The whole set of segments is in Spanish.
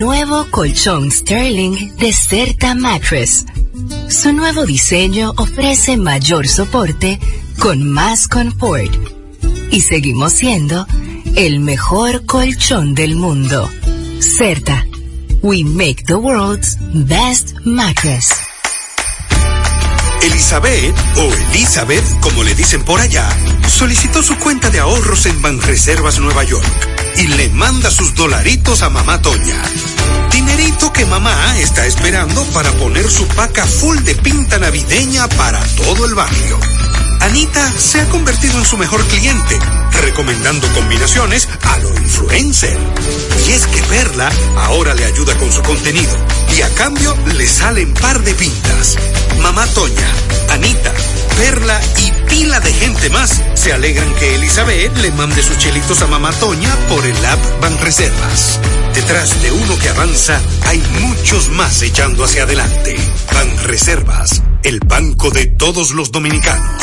Nuevo colchón Sterling de Certa Mattress. Su nuevo diseño ofrece mayor soporte con más confort. Y seguimos siendo el mejor colchón del mundo. Certa. We make the world's best mattress. Elizabeth, o Elizabeth, como le dicen por allá, solicitó su cuenta de ahorros en Banreservas Nueva York y le manda sus dolaritos a mamá Toña. Dinerito que mamá está esperando para poner su paca full de pinta navideña para todo el barrio. Anita se ha convertido en su mejor cliente, recomendando combinaciones a lo influencer. Y es que Perla ahora le ayuda con su contenido y a cambio le salen par de pintas. Mamá Toña, Anita, Perla y pila de gente más se alegran que Elizabeth le mande sus chelitos a Mamá Toña por el app Banreservas. Detrás de uno que avanza hay muchos más echando hacia adelante. Banreservas, el banco de todos los dominicanos.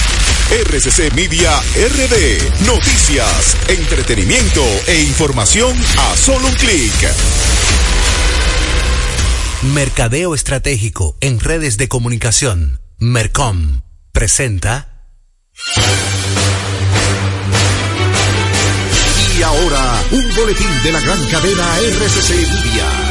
RCC Media RD. Noticias, entretenimiento e información a solo un clic. Mercadeo Estratégico en redes de comunicación. Mercom presenta. Y ahora, un boletín de la gran cadena RCC Media.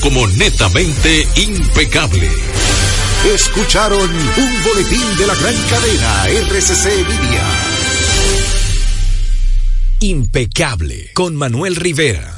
como netamente impecable. Escucharon un boletín de la gran cadena RCC Media. Impecable con Manuel Rivera.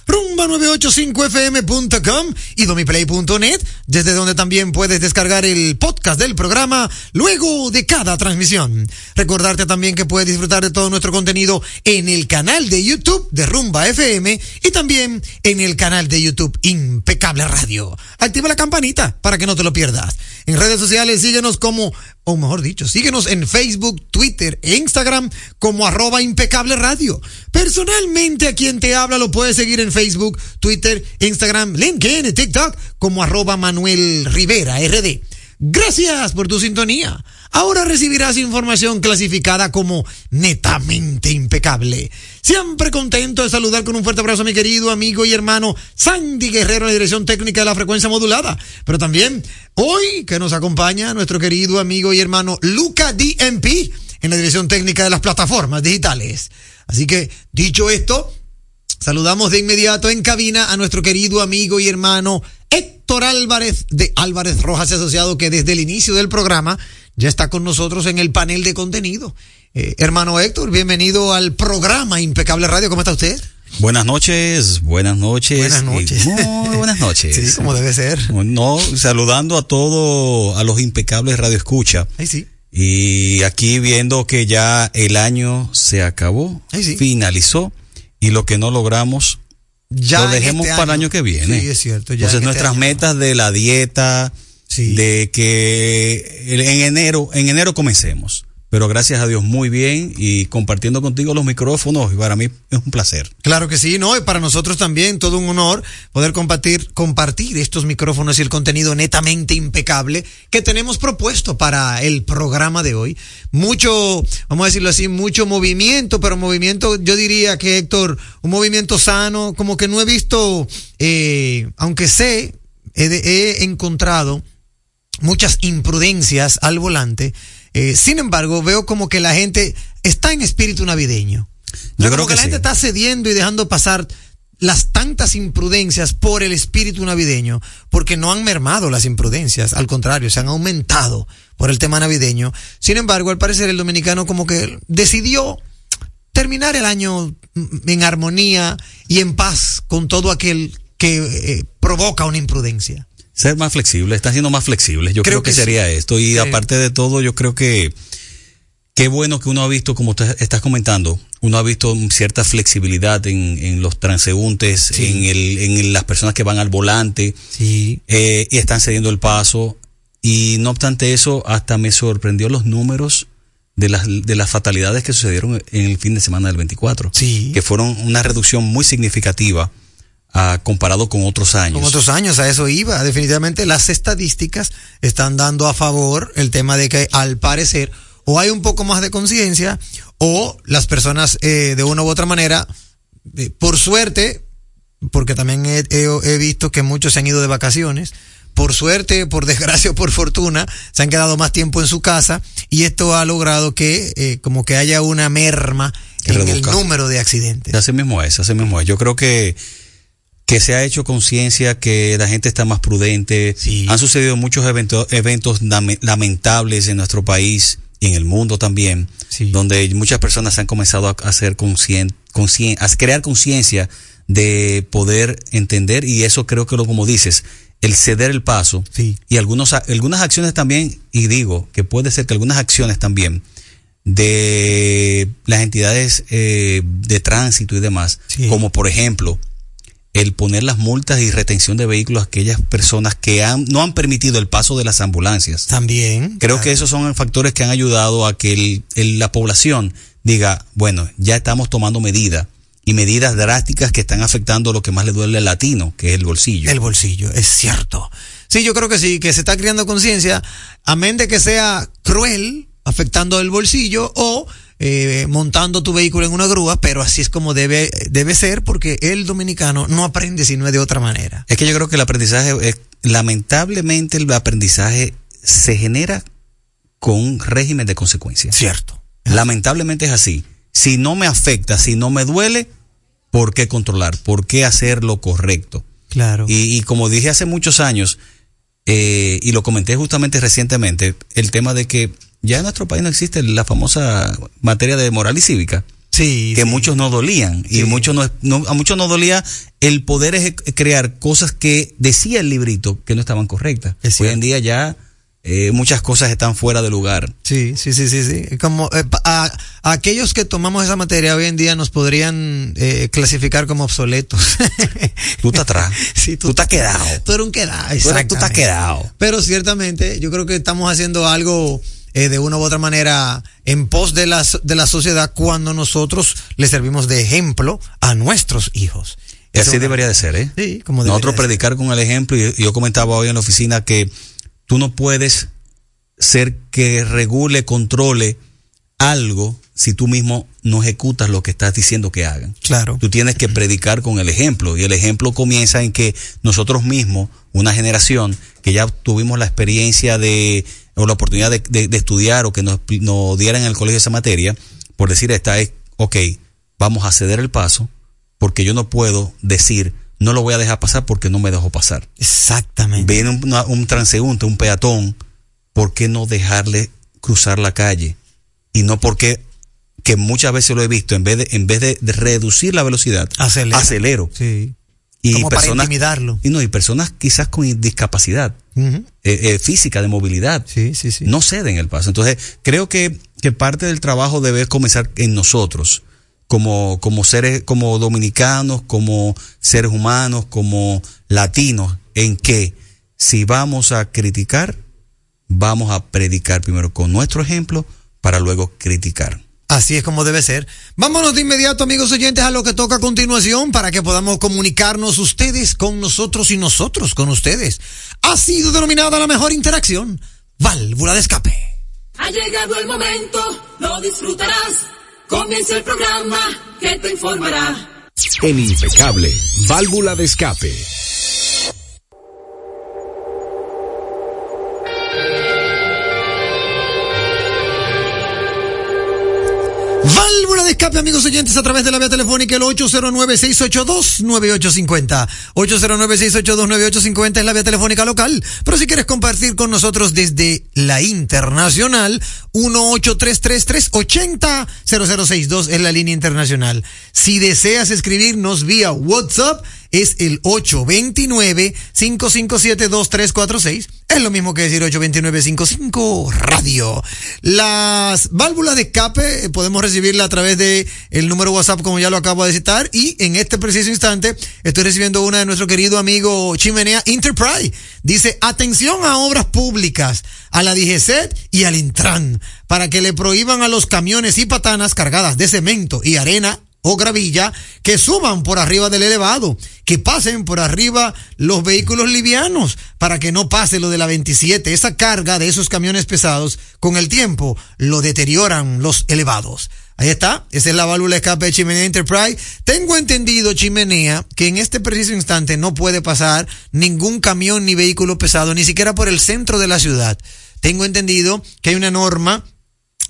rumba985fm.com y domiplay.net, desde donde también puedes descargar el podcast del programa luego de cada transmisión. Recordarte también que puedes disfrutar de todo nuestro contenido en el canal de YouTube de Rumba FM y también en el canal de YouTube Impecable Radio. Activa la campanita para que no te lo pierdas. En redes sociales síguenos como, o mejor dicho, síguenos en Facebook, Twitter e Instagram como arroba impecable radio. Personalmente a quien te habla lo puedes seguir en Facebook, Twitter, Instagram, LinkedIn y TikTok como arroba Manuel Rivera RD. Gracias por tu sintonía. Ahora recibirás información clasificada como netamente impecable. Siempre contento de saludar con un fuerte abrazo a mi querido amigo y hermano Sandy Guerrero en la dirección técnica de la frecuencia modulada. Pero también hoy que nos acompaña nuestro querido amigo y hermano Luca DMP en la dirección técnica de las plataformas digitales. Así que, dicho esto, Saludamos de inmediato en cabina a nuestro querido amigo y hermano Héctor Álvarez de Álvarez Rojas y Asociado, que desde el inicio del programa ya está con nosotros en el panel de contenido. Eh, hermano Héctor, bienvenido al programa Impecable Radio. ¿Cómo está usted? Buenas noches, buenas noches. Buenas noches. Muy buenas noches. Sí, como debe ser. No, saludando a todo, a los impecables Radio Escucha. Ahí sí. Y aquí viendo que ya el año se acabó, Ay, sí. finalizó, y lo que no logramos, Ya lo dejemos este para el año. año que viene. Sí, es cierto. Ya Entonces en este nuestras año. metas de la dieta, Sí. de que en enero, en enero comencemos. Pero gracias a Dios muy bien y compartiendo contigo los micrófonos y para mí es un placer. Claro que sí, ¿no? Y para nosotros también todo un honor poder compartir, compartir estos micrófonos y el contenido netamente impecable que tenemos propuesto para el programa de hoy. Mucho, vamos a decirlo así, mucho movimiento, pero movimiento, yo diría que Héctor, un movimiento sano, como que no he visto, eh, aunque sé, he, he encontrado muchas imprudencias al volante. Eh, sin embargo, veo como que la gente está en espíritu navideño. Yo Como creo que la sí. gente está cediendo y dejando pasar las tantas imprudencias por el espíritu navideño, porque no han mermado las imprudencias, al contrario, se han aumentado por el tema navideño. Sin embargo, al parecer el dominicano como que decidió terminar el año mm, en armonía y en paz con todo aquel que eh, provoca una imprudencia. Ser más flexible, están siendo más flexibles. Yo Creo creo, que, que sería sí. esto. Y Sí. aparte de todo, yo creo que qué bueno que uno ha visto, como tú estás comentando, uno ha visto cierta flexibilidad en, en los transeúntes, Sí. en, el, en las personas que van al volante Sí. eh, y están cediendo el paso. Y no obstante eso, hasta me sorprendió los números de las, de las fatalidades que sucedieron en el fin de semana del 24. Sí. Que fueron una reducción muy significativa ah, comparado con otros años. Con otros años, a eso iba. Definitivamente las estadísticas están dando a favor el tema de que al parecer o hay un poco más de conciencia o las personas eh, de una u otra manera, eh, por suerte, porque también he, he- he visto que muchos se han ido de vacaciones, por suerte, por desgracia o por fortuna, se han quedado más tiempo en su casa y esto ha logrado que eh, como que haya una merma en el número de accidentes. Así mismo es, así mismo es. Yo creo que, que se ha hecho conciencia, que la gente está más prudente. Sí. Han sucedido muchos evento- eventos lame- lamentables en nuestro país y en el mundo también, Sí. donde muchas personas han comenzado a hacer conscien, conscien- a crear conciencia de poder entender y eso creo que lo como dices, el ceder el paso Sí. y algunos, algunas acciones también, y digo que puede ser que algunas acciones también de las entidades eh, de tránsito y demás, Sí. como por ejemplo el poner las multas y retención de vehículos a aquellas personas que han, no han permitido el paso de las ambulancias. También. Creo claro. que esos son factores que han ayudado a que el- el- la población diga, bueno, ya estamos tomando medidas y medidas drásticas que están afectando lo que más le duele al latino, que es el bolsillo. El bolsillo, es cierto. Sí, yo creo que sí, que se está creando conciencia, amén de que sea cruel, afectando el bolsillo o eh, montando tu vehículo en una grúa, pero así es como debe, debe ser porque el dominicano no aprende si no es de otra manera. Es que yo creo que el aprendizaje, es- lamentablemente el aprendizaje se genera con un régimen de consecuencias. Cierto. Lamentablemente es así. Si no me afecta, si no me duele, ¿por qué controlar? ¿Por qué hacer lo correcto? Claro. Y, y como dije hace muchos años, eh, y lo comenté justamente recientemente, el tema de que ya en nuestro país no existe la famosa materia de moral y cívica. Sí, que sí. muchos no dolían. Y muchos no, no- a muchos no dolía el poder crear cosas que decía el librito que no estaban correctas. Es Hoy en día ya eh, muchas cosas están fuera de lugar. Sí, sí, sí, sí, sí. Como eh, a, a aquellos que tomamos esa materia hoy en día nos podrían eh, clasificar como obsoletos. Tú estás atrás. Sí, tú, estás quedado. Tú eres un quedado. Tú, tú estás quedado. Pero ciertamente yo creo que estamos haciendo algo eh, de una u otra manera en pos de la, de la sociedad cuando nosotros le servimos de ejemplo a nuestros hijos. Y así debería de ser, ¿eh? Sí, como Nosotros predicar con el ejemplo, y yo comentaba hoy en la oficina que tú no puedes ser que regule, controle algo si tú mismo no ejecutas lo que estás diciendo que hagan. Claro. Tú tienes que predicar con el ejemplo y el ejemplo comienza en que nosotros mismos, una generación que ya tuvimos la experiencia de o la oportunidad de, de- de estudiar o que nos, nos dieran en el colegio esa materia, por decir esta es, ok, vamos a ceder el paso porque yo no puedo decir, no lo voy a dejar pasar porque no me dejó pasar. Exactamente. Viene un, un transeúnte, un peatón, ¿por qué no dejarle cruzar la calle? Y no porque, que muchas veces lo he visto, en vez de, en vez de, de reducir la velocidad, Acelera. acelero. Sí. Y Como para personas, intimidarlo. Y no, y personas quizás con discapacidad eh, eh, física, de movilidad, Sí, sí, sí. no ceden el paso. Entonces, creo que, que parte del trabajo debe comenzar en nosotros, como, como seres, como dominicanos, como seres humanos, como latinos, en que si vamos a criticar, vamos a predicar primero con nuestro ejemplo para luego criticar. Así es como debe ser. Vámonos de inmediato, amigos oyentes, a lo que toca a continuación para que podamos comunicarnos ustedes con nosotros y nosotros con ustedes. Ha sido denominada la mejor interacción, válvula de escape. Ha llegado el momento, lo disfrutarás. Comienza el programa que te informará. En Impecable, válvula de escape. Válvula de escape, amigos oyentes, a través de la vía telefónica el 809-682-9850. 809-682-9850 es la vía telefónica local. Pero si quieres compartir con nosotros desde la internacional, 18333-80-0062 es la línea internacional. Si deseas escribirnos vía WhatsApp, es el 829-557-2346. Es lo mismo que decir 829-55 radio. Las válvulas de escape eh, podemos recibirla a través de el número WhatsApp como ya lo acabo de citar y en este preciso instante estoy recibiendo una de nuestro querido amigo Chimenea Enterprise. Dice, atención a obras públicas, a la DGCET y al Intran, para que le prohíban a los camiones y patanas cargadas de cemento y arena o gravilla que suban por arriba del elevado, que pasen por arriba los vehículos livianos para que no pase lo de la 27. Esa carga de esos camiones pesados con el tiempo lo deterioran los elevados. Ahí está, esa es la válvula escape de Chimenea Enterprise. Tengo entendido, Chimenea, que en este preciso instante no puede pasar ningún camión ni vehículo pesado, ni siquiera por el centro de la ciudad. Tengo entendido que hay una norma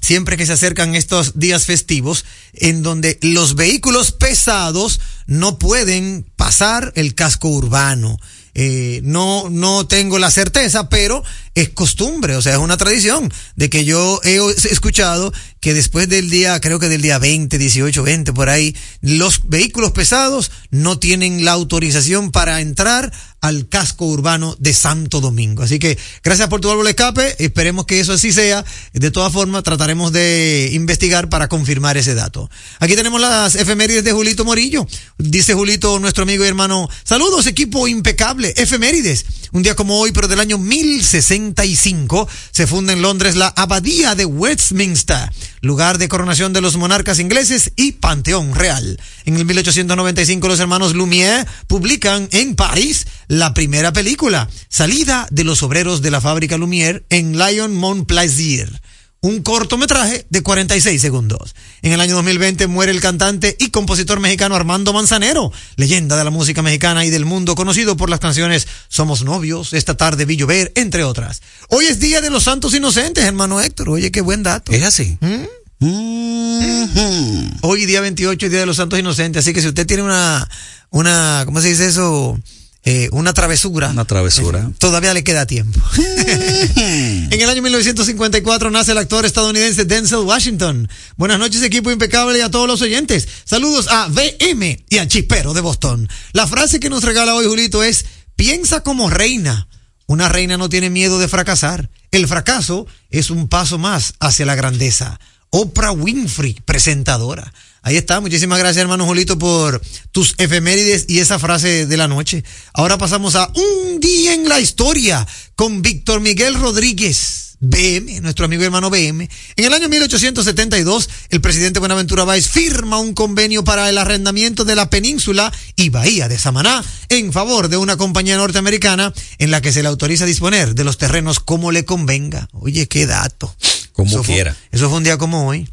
siempre que se acercan estos días festivos, en donde los vehículos pesados no pueden pasar el casco urbano. Eh, no, no tengo la certeza, pero es costumbre, o sea, es una tradición de que yo he escuchado que después del día, creo que del día 20, 18, 20, por ahí, los vehículos pesados no tienen la autorización para entrar al casco urbano de Santo Domingo. Así que gracias por tu de escape, esperemos que eso así sea. De todas formas, trataremos de investigar para confirmar ese dato. Aquí tenemos las efemérides de Julito Morillo. Dice Julito, nuestro amigo y hermano, saludos equipo impecable, efemérides. Un día como hoy, pero del año 1065, se funda en Londres la Abadía de Westminster, lugar de coronación de los monarcas ingleses y Panteón Real. En el 1895 los hermanos Lumière publican en París la primera película, Salida de los obreros de la fábrica Lumière en Lyon Montplaisir un cortometraje de 46 segundos. En el año 2020 muere el cantante y compositor mexicano Armando Manzanero, leyenda de la música mexicana y del mundo, conocido por las canciones Somos novios, Esta tarde vi llover, entre otras. Hoy es Día de los Santos Inocentes, hermano Héctor. Oye, qué buen dato. ¿Es así? ¿Mm? Mhm. Hoy día 28 es Día de los Santos Inocentes, así que si usted tiene una, una, ¿cómo se dice eso? Eh, una travesura. Una travesura. Eh, todavía le queda tiempo. en el año 1954 nace el actor estadounidense Denzel Washington. Buenas noches, equipo impecable y a todos los oyentes. Saludos a VM y a Chispero de Boston. La frase que nos regala hoy Julito es, piensa como reina. Una reina no tiene miedo de fracasar. El fracaso es un paso más hacia la grandeza. Oprah Winfrey, presentadora. Ahí está, muchísimas gracias hermano Julito por tus efemérides y esa frase de la noche. Ahora pasamos a un día en la historia con Víctor Miguel Rodríguez. BM, nuestro amigo hermano BM. En el año 1872, el presidente Buenaventura Báez firma un convenio para el arrendamiento de la península y bahía de Samaná en favor de una compañía norteamericana en la que se le autoriza disponer de los terrenos como le convenga. Oye, qué dato. Como Eso fue- quiera. eso fue un día como hoy.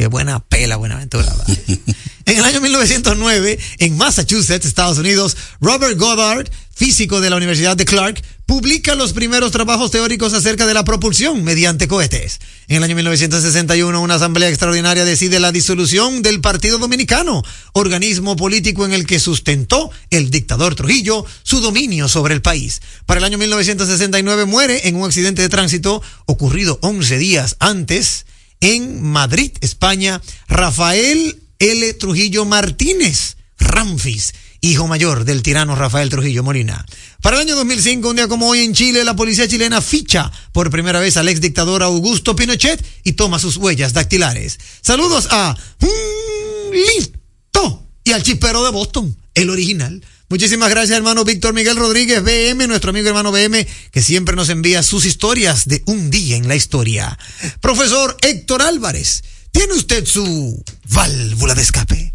Qué buena pela, Buenaventura. En el año 1909, en Massachusetts, Estados Unidos, Robert Goddard, físico de la Universidad de Clark, publica los primeros trabajos teóricos acerca de la propulsión mediante cohetes. En el año 1961, una asamblea extraordinaria decide la disolución del Partido Dominicano, organismo político en el que sustentó el dictador Trujillo su dominio sobre el país. Para el año 1969 muere en un accidente de tránsito ocurrido 11 días antes en Madrid, España, Rafael L. Trujillo Martínez, Ramfis, hijo mayor del tirano Rafael Trujillo Molina. Para el año 2005, un día como hoy en Chile, la policía chilena ficha por primera vez al ex dictador Augusto Pinochet y toma sus huellas dactilares. Saludos a Listo y al chispero de Boston, el original. Muchísimas gracias, hermano Víctor Miguel Rodríguez, BM, nuestro amigo hermano BM, que siempre nos envía sus historias de un día en la historia. Profesor Héctor Álvarez, ¿tiene usted su válvula de escape?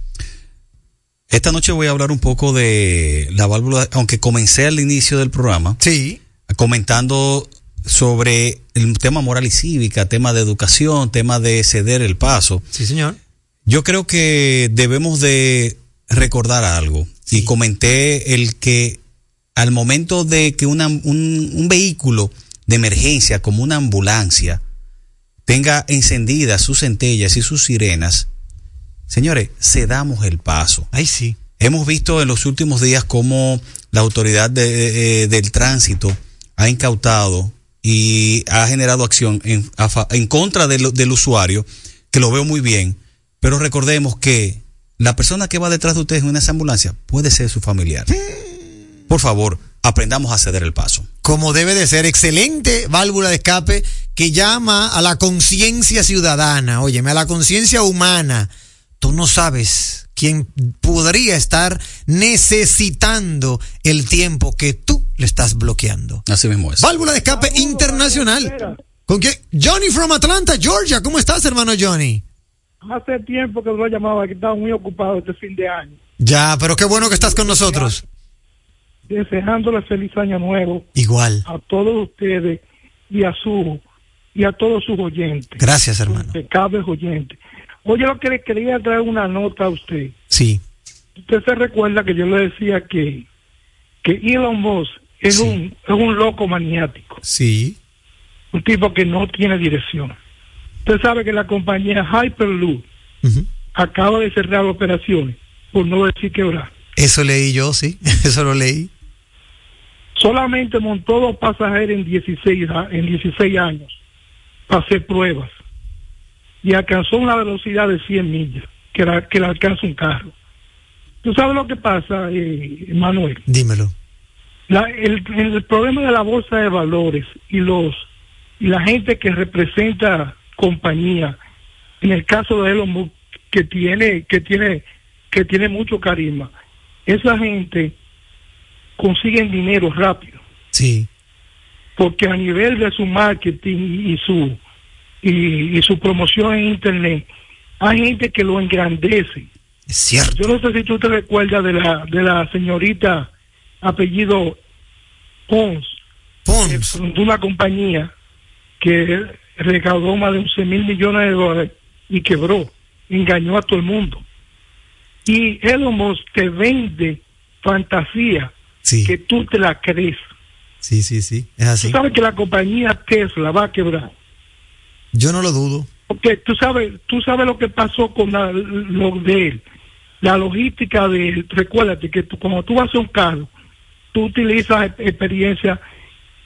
Esta noche voy a hablar un poco de la válvula, aunque comencé al inicio del programa Sí. comentando sobre el tema moral y cívica, tema de educación, tema de ceder el paso. Sí, señor. Yo creo que debemos de recordar algo. Y comenté el que al momento de que una- un, un vehículo de emergencia como una ambulancia tenga encendidas sus centellas y sus sirenas, señores, cedamos el paso. Ahí sí. Hemos visto en los últimos días cómo la autoridad de- eh, del tránsito ha incautado y ha generado acción en, en contra del, del usuario, que lo veo muy bien, pero recordemos que la persona que va detrás de ustedes en una ambulancia puede ser su familiar. Por favor, aprendamos a ceder el paso. Como debe de ser, excelente válvula de escape que llama a la conciencia ciudadana, óyeme, a la conciencia humana. Tú no sabes quién podría estar necesitando el tiempo que tú le estás bloqueando. Así mismo es. Válvula de escape internacional. ¿Con qué? Johnny from Atlanta, Georgia. ¿Cómo estás, hermano Johnny? Hace tiempo que lo llamaba, que estaba muy ocupado este fin de año. Ya, pero qué bueno que estás con nosotros. Deseándole feliz año nuevo Igual. a todos ustedes y a su y a todos sus oyentes. Gracias, hermano. Impecables oyentes. Oye, lo que le quería traer una nota a usted. Sí. Usted se recuerda que yo le decía que, que Elon Musk es, un, es un loco maniático, Sí. un tipo que no tiene dirección. Usted sabe que la compañía Hyperloop acaba de cerrar operaciones, por no decir quebrar. Eso leí yo, sí. Eso lo leí. Solamente montó dos pasajeros en 16, a- en 16 años para hacer pruebas y alcanzó una velocidad de 100 millas, que, la, que le alcanza un carro. ¿Tú sabes lo que pasa, eh, Manuel? Dímelo. La- el, el problema de la bolsa de valores y los y la gente que representa compañía, en el caso de Elon Musk, que tiene que tiene que tiene mucho carisma, esa gente consiguen dinero rápido Sí. porque a nivel de su marketing y su y, y su promoción en internet hay gente que lo engrandece Es cierto. yo no sé si tú te recuerdas de la de la señorita apellido Pons Pons. de una compañía que recaudó más de 11 mil millones de dólares y quebró, engañó a todo el mundo. Y Elon Musk te vende fantasía Sí. que tú te la crees. Sí, sí, sí. Es así. Tú sabes que la compañía Tesla va a quebrar. Yo no lo dudo. Porque tú sabes, tú sabes lo que pasó con la, lo de él. La logística de él. Recuérdate que tú, cuando tú vas a un carro, tú utilizas experiencia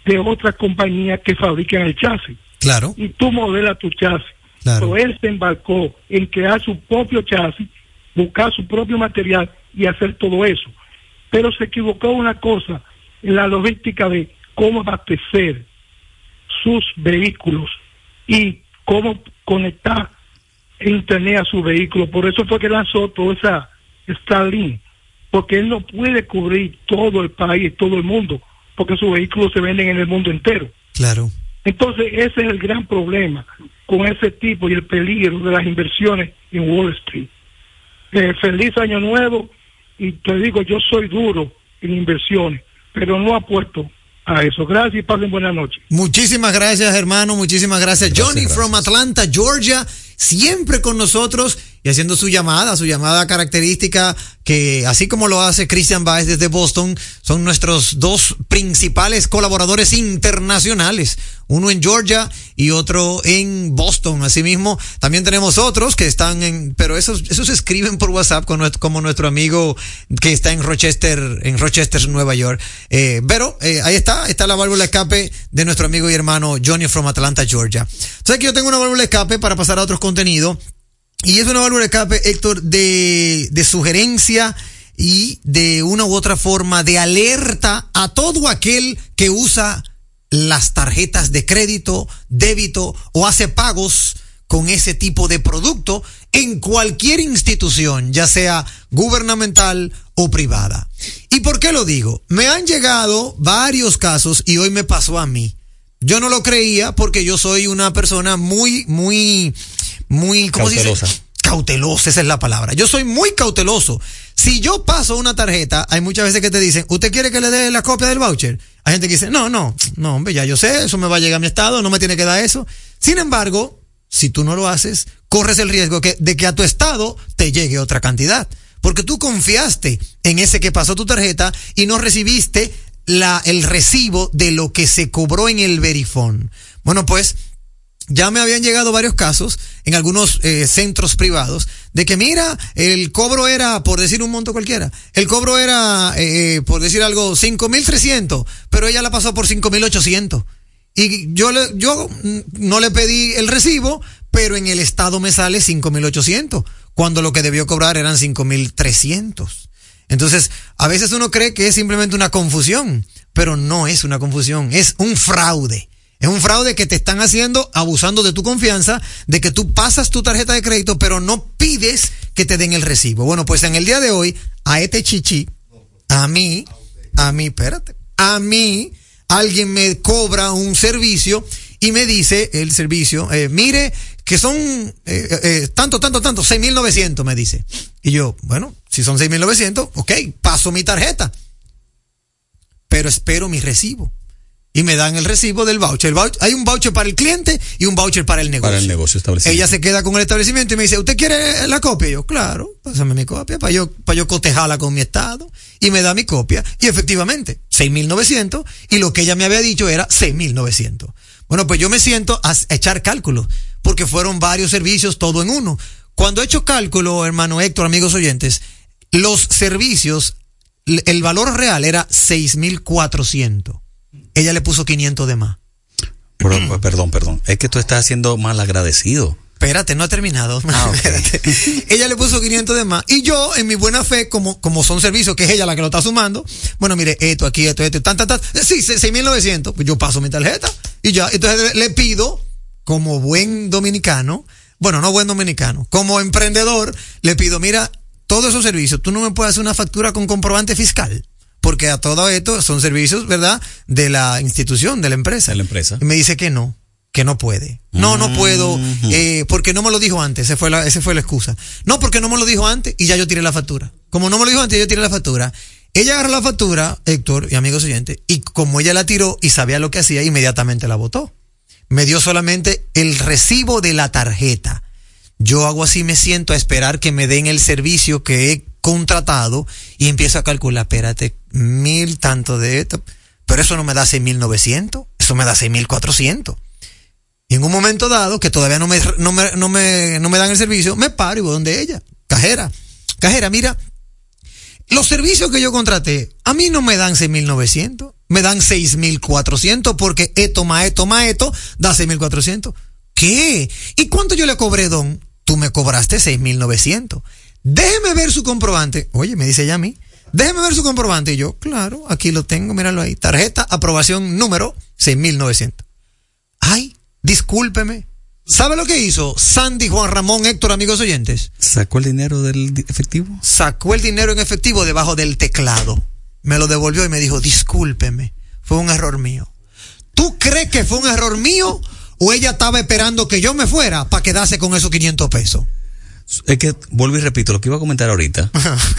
de otras compañías que fabrican el chasis Claro, y tú modelas tu chasis. Claro. Pero él se embarcó en crear su propio chasis, buscar su propio material y hacer todo eso. Pero se equivocó una cosa en la logística de cómo abastecer sus vehículos y cómo conectar internet a su vehículo. Por eso fue que lanzó toda esa Starlink, porque él no puede cubrir todo el país, todo el mundo, porque sus vehículos se venden en el mundo entero. claro. Entonces, ese es el gran problema con ese tipo y el peligro de las inversiones en Wall Street. Eh, feliz año nuevo y te digo, yo soy duro en inversiones, pero no apuesto a eso. Gracias y pasen buenas noches. Muchísimas gracias, hermano. Muchísimas gracias. Johnny gracias. from Atlanta, Georgia, siempre con nosotros y haciendo su llamada, su llamada característica que así como lo hace Christian Baez desde Boston, son nuestros dos principales colaboradores internacionales, uno en Georgia y otro en Boston. Asimismo, también tenemos otros que están en, pero esos, esos escriben por WhatsApp con nuestro- como nuestro amigo que está en Rochester, en Rochester, Nueva York. Eh, pero eh, ahí está, está la válvula escape de nuestro amigo y hermano Johnny from Atlanta, Georgia. Entonces que yo tengo una válvula escape para pasar a otros contenidos. Y es una válvula de escape, Héctor, de, de sugerencia y de una u otra forma de alerta a todo aquel que usa las tarjetas de crédito, débito o hace pagos con ese tipo de producto en cualquier institución, ya sea gubernamental o privada. ¿Y por qué lo digo? Me han llegado varios casos y hoy me pasó a mí. Yo no lo creía porque yo soy una persona muy, muy, muy, ¿cómo se Cautelosa. dice? Cautelosa, esa es la palabra. Yo soy muy cauteloso. Si yo paso una tarjeta, hay muchas veces que te dicen, ¿usted quiere que le dé la copia del voucher? Hay gente que dice, no, no, no, hombre, ya yo sé, eso me va a llegar a mi estado, no me tiene que dar eso. Sin embargo, si tú no lo haces, corres el riesgo que- de que a tu estado te llegue otra cantidad. Porque tú confiaste en ese que pasó tu tarjeta y no recibiste la, el recibo de lo que se cobró en el verifón. Bueno, pues, ya me habían llegado varios casos en algunos eh, centros privados de que mira, el cobro era, por decir un monto cualquiera, el cobro era, eh, por decir algo, 5.300, pero ella la pasó por 5.800. Y yo, le, yo no le pedí el recibo, pero en el estado me sale 5.800, cuando lo que debió cobrar eran 5.300. Entonces, a veces uno cree que es simplemente una confusión, pero no es una confusión, es un fraude. Es un fraude que te están haciendo abusando de tu confianza, de que tú pasas tu tarjeta de crédito, pero no pides que te den el recibo. Bueno, pues en el día de hoy, a este chichi, a mí, a mí, espérate, a mí, alguien me cobra un servicio y me dice el servicio, eh, mire, que son eh, eh, tanto, tanto, tanto, 6.900 me dice. Y yo, bueno, si son 6.900, ok, paso mi tarjeta, pero espero mi recibo. Y me dan el recibo del voucher. El voucher- Hay un voucher para el cliente y un voucher para el negocio. Para el negocio establecido. Ella se queda con el establecimiento y me dice, ¿usted quiere la copia? Y yo, claro, pásame mi copia para yo, para yo cotejarla con mi estado. Y me da mi copia. Y efectivamente, 6.900 y lo que ella me había dicho era 6.900. Bueno, pues yo me siento a echar cálculos porque fueron varios servicios todo en uno. Cuando he hecho cálculo, hermano Héctor, amigos oyentes, los servicios, el valor real era 6.400. Ella le puso 500 de más. Pero, perdón, perdón. Es que tú estás siendo mal agradecido. Espérate, no ha terminado. Ah, ok. Espérate. ella le puso 500 de más. Y yo, en mi buena fe, como, como son servicios que es ella la que lo está sumando, bueno, mire, esto, aquí, esto, esto, tan, tan, tan. Sí, 6.900. Pues yo paso mi tarjeta y ya. Entonces le pido, como buen dominicano, bueno, no buen dominicano, como emprendedor, le pido, mira, todos esos servicios, tú no me puedes hacer una factura con comprobante fiscal. Porque a todo esto son servicios, ¿verdad? De la institución, de la empresa. De la empresa. Y me dice que no, que no puede. No, no puedo, eh, porque no me lo dijo antes. Esa fue la, esa fue la excusa. No, porque no me lo dijo antes y ya yo tiré la factura. Como no me lo dijo antes, yo tiré la factura. Ella agarró la factura, Héctor y amigos oyentes, y como ella la tiró y sabía lo que hacía, inmediatamente la votó. Me dio solamente el recibo de la tarjeta. Yo hago así, me siento a esperar que me den el servicio que he contratado y empiezo a calcular, espérate, mil tanto de esto, pero eso no me da 6.900, eso me da 6.400. Y en un momento dado, que todavía no me, no me, no me, no me dan el servicio, me paro y voy donde ella, cajera. Cajera, mira, los servicios que yo contraté, a mí no me dan 6.900, me dan 6.400 porque esto más esto más esto da 6.400. ¿Qué? ¿Y cuánto yo le cobré, don? Tú me cobraste 6.900. Déjeme ver su comprobante. Oye, me dice ella a mí. Déjeme ver su comprobante. Y yo, claro, aquí lo tengo, míralo ahí. Tarjeta, aprobación número 6.900. Ay, discúlpeme. ¿Sabe lo que hizo Sandy, Juan Ramón, Héctor, amigos oyentes? ¿Sacó el dinero del efectivo? Sacó el dinero en efectivo debajo del teclado. Me lo devolvió y me dijo, discúlpeme, fue un error mío. ¿Tú crees que fue un error mío o ella estaba esperando que yo me fuera para quedarse con esos 500 pesos? Es que, vuelvo y repito, lo que iba a comentar ahorita,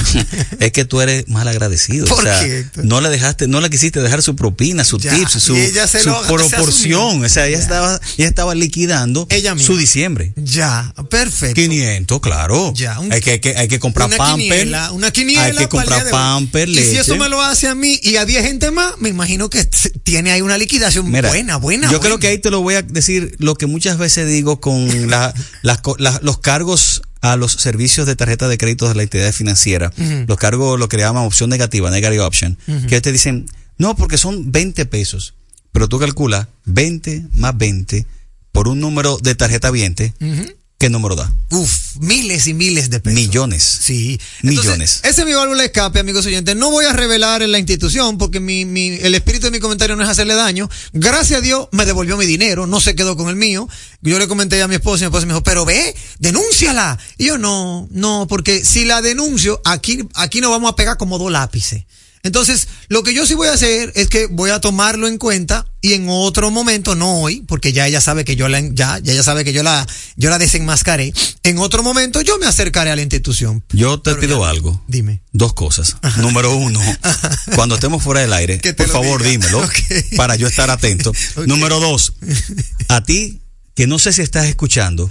es que tú eres mal agradecido. ¿Por o sea, qué, Héctor? no le dejaste, no le quisiste dejar su propina, su Ya, tips, su, lo- proporción. O sea, ella estaba, ella estaba liquidando Ella su diciembre. Ya, perfecto. 500, claro. Ya, un- hay, que, hay, que, hay que comprar una pamper. quiniela, una quiniela Hay que comprar pamper, Y si eso me lo hace a mí y a 10 gente más, me imagino que tiene ahí una liquidación Mira, buena, buena. Yo creo que ahí te lo voy a decir lo que muchas veces digo con la- las co- la- los cargos a los servicios de tarjeta de crédito de la entidad financiera. Los cargos, lo que le llaman opción negativa, negative option. Que te dicen, no, porque son 20 pesos. Pero tú calculas 20 más 20 por un número de tarjeta viente. ¿Qué número da? Uf, miles y miles de pesos. Millones. Sí. Millones. ese es mi válvula de escape, amigos oyentes. No voy a revelar en la institución porque mi, mi- el espíritu de mi comentario no es hacerle daño. Gracias a Dios me devolvió mi dinero, no se quedó con el mío. Yo le comenté a mi esposa y mi esposa me dijo, pero ve, denúnciala. Y yo no, no, porque si la denuncio, aquí, aquí nos vamos a pegar como dos lápices. Entonces, lo que yo sí voy a hacer es que voy a tomarlo en cuenta y en otro momento, no hoy, porque ya ella sabe que yo la, ya, ya ella sabe que yo la, yo la desenmascaré. En otro momento yo me acercaré a la institución. Yo te Pero pido ya- algo. Dime. Dos cosas. Número uno, cuando estemos fuera del aire, por favor diga. dímelo para yo estar atento. Número dos, a ti que no sé si estás escuchando,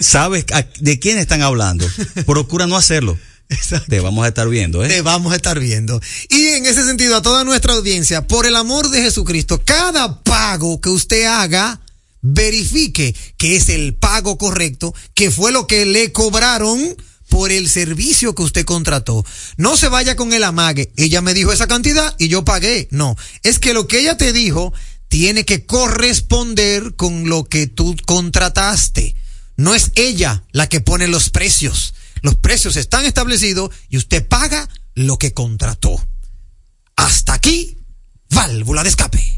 sabes a- de quién están hablando, procura no hacerlo. Exacto. Te vamos a estar viendo, ¿eh? Te vamos a estar viendo. Y en ese sentido, a toda nuestra audiencia, por el amor de Jesucristo, cada pago que usted haga, verifique que es el pago correcto, que fue lo que le cobraron por el servicio que usted contrató. No se vaya con el amague. Ella me dijo esa cantidad y yo pagué. No, es que lo que ella te dijo tiene que corresponder con lo que tú contrataste. No es ella la que pone los precios. Los precios están establecidos y usted paga lo que contrató. Hasta aquí, válvula de escape.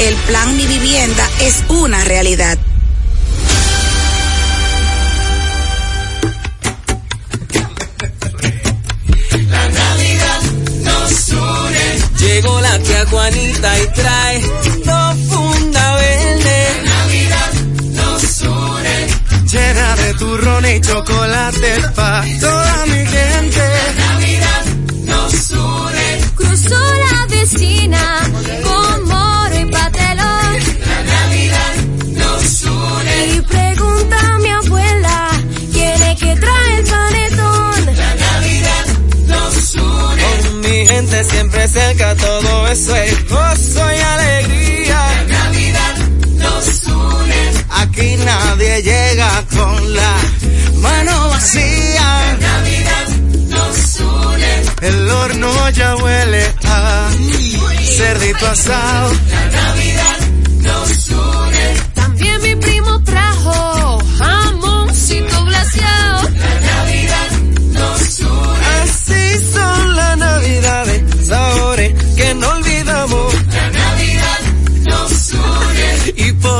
el plan Mi Vivienda es una realidad. La Navidad nos une. Llegó la tía Juanita y trae dos funda verde. La Navidad nos une. Llena de turrón y chocolate para toda mi gente. La Navidad nos une Cruzó la vecina con moro y patelón. La Navidad nos une. Y pregunta a mi abuela quién es que trae el panetón. La Navidad nos une. Con mi gente siempre cerca, todo eso es gozo y alegría. Aquí nadie llega con la mano vacía. La Navidad nos une. El horno ya huele a cerdito asado. La Navidad nos une.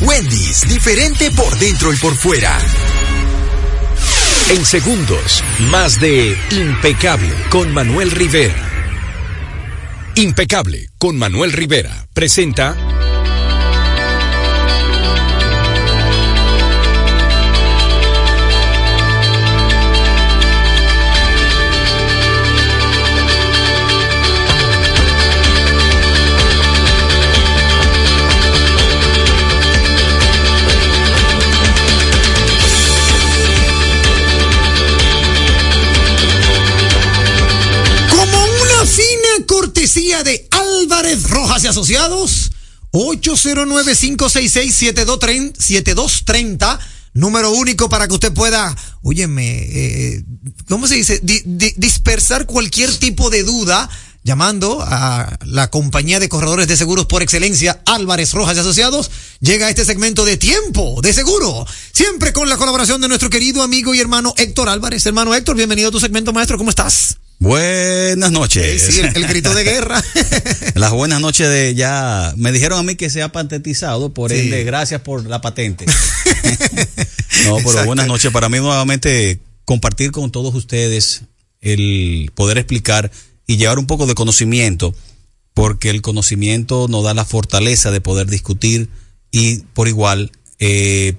Wendy's, diferente por dentro y por fuera. En segundos, más de Impecable con Manuel Rivera. Impecable con Manuel Rivera presenta cortesía de Álvarez Rojas y Asociados, 809-566-7230, número único para que usted pueda, óyeme, eh, ¿cómo se dice? Di- di- dispersar cualquier tipo de duda llamando a la compañía de corredores de seguros por excelencia, Álvarez Rojas y Asociados, llega a este segmento de tiempo de seguro, siempre con la colaboración de nuestro querido amigo y hermano Héctor Álvarez. Hermano Héctor, bienvenido a tu segmento, maestro, ¿cómo estás? Buenas noches. Sí, el, el grito de guerra. Las buenas noches de ya. Me dijeron a mí que se ha patentetizado, por Sí. ende, gracias por la patente. no, pero Exacto. buenas noches. Para mí, nuevamente, compartir con todos ustedes el poder explicar y llevar un poco de conocimiento, porque el conocimiento nos da la fortaleza de poder discutir y, por igual, eh,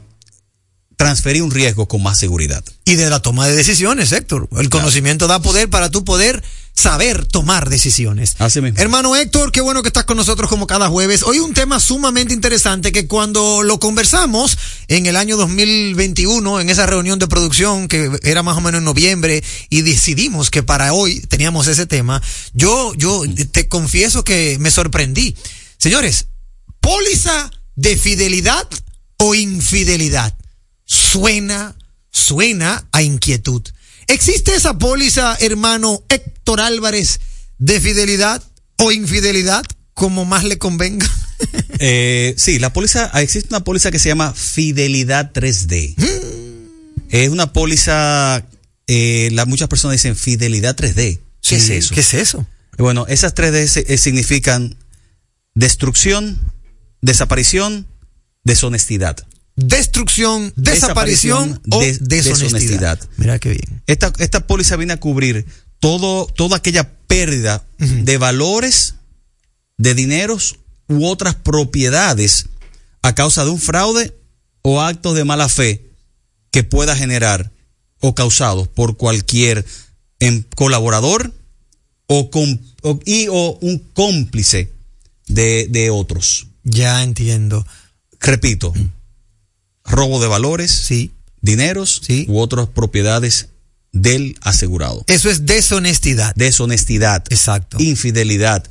transferir un riesgo con más seguridad. y de la toma de decisiones, Héctor. El conocimiento da poder para tú poder saber tomar decisiones. Así mismo. Hermano Héctor, qué bueno que estás con nosotros como cada jueves. Hoy un tema sumamente interesante que cuando lo conversamos en el año 2021, en esa reunión de producción que era más o menos en noviembre, y decidimos que para hoy teníamos ese tema, yo, yo te confieso que me sorprendí. Señores, póliza de fidelidad o infidelidad. Suena, suena a inquietud. ¿Existe esa póliza, hermano Héctor Álvarez, de fidelidad o infidelidad, como más le convenga? Eh, sí, la póliza, existe una póliza que se llama Fidelidad 3D. Es una póliza, eh, la- muchas personas dicen Fidelidad 3D. ¿Qué es eso? ¿Qué es eso? Bueno, esas 3D se- eh, significan destrucción, desaparición, deshonestidad. Destrucción, desaparición, o des- deshonestidad. Mira qué bien. Esta, esta póliza viene a cubrir todo, toda aquella pérdida de valores, de dineros u otras propiedades a causa de un fraude o actos de mala fe que pueda generar o causado por cualquier em, colaborador o, com- o- y o un cómplice de, de otros. Ya entiendo. Repito, robo de valores, sí. dineros u otras propiedades del asegurado. Eso es deshonestidad. Deshonestidad. Exacto. Infidelidad.